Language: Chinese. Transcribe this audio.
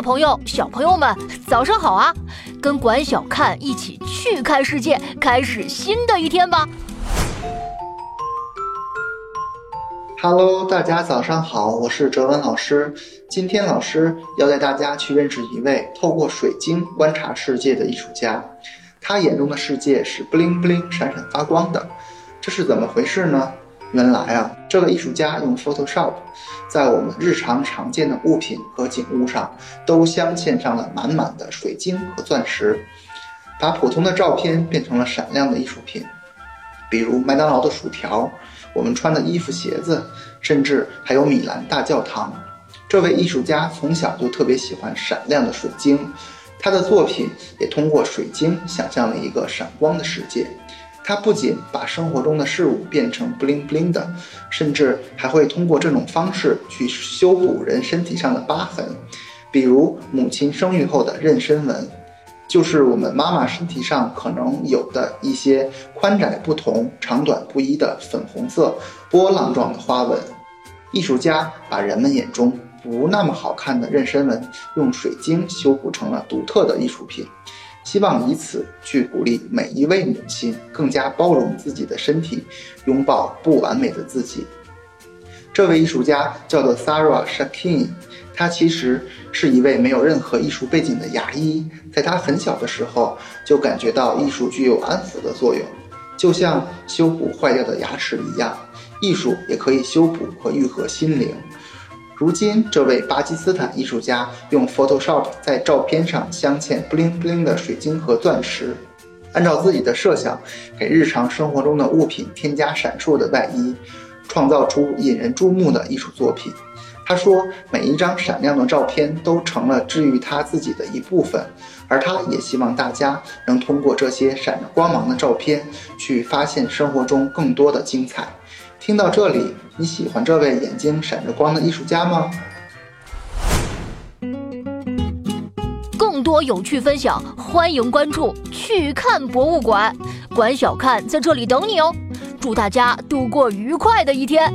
朋友、小朋友们，早上好啊！跟管小看一起去看世界，开始新的一天吧。Hello，大家早上好，我是哲文老师。今天老师要带大家去认识一位透过水晶观察世界的艺术家，他眼中的世界是 bling bling 闪闪发光的，这是怎么回事呢？原来啊，这位艺术家用 Photoshop，在我们日常常见的物品和景物上都镶嵌上了满满的水晶和钻石，把普通的照片变成了闪亮的艺术品。比如麦当劳的薯条，我们穿的衣服、鞋子，甚至还有米兰大教堂。这位艺术家从小就特别喜欢闪亮的水晶，他的作品也通过水晶想象了一个闪光的世界。他不仅把生活中的事物变成 bling bling 的，甚至还会通过这种方式去修补人身体上的疤痕，比如母亲生育后的妊娠纹，就是我们妈妈身体上可能有的一些宽窄不同、长短不一的粉红色波浪状的花纹。艺术家把人们眼中不那么好看的妊娠纹，用水晶修补成了独特的艺术品。希望以此去鼓励每一位母亲更加包容自己的身体，拥抱不完美的自己。这位艺术家叫做 Sarah Shakin，他其实是一位没有任何艺术背景的牙医。在他很小的时候就感觉到艺术具有安抚的作用，就像修补坏掉的牙齿一样，艺术也可以修补和愈合心灵。如今，这位巴基斯坦艺术家用 Photoshop 在照片上镶嵌 bling bling 的水晶和钻石，按照自己的设想，给日常生活中的物品添加闪烁的外衣，创造出引人注目的艺术作品。他说，每一张闪亮的照片都成了治愈他自己的一部分，而他也希望大家能通过这些闪着光芒的照片，去发现生活中更多的精彩。听到这里，你喜欢这位眼睛闪着光的艺术家吗？更多有趣分享，欢迎关注“去看博物馆”，管小看在这里等你哦。祝大家度过愉快的一天！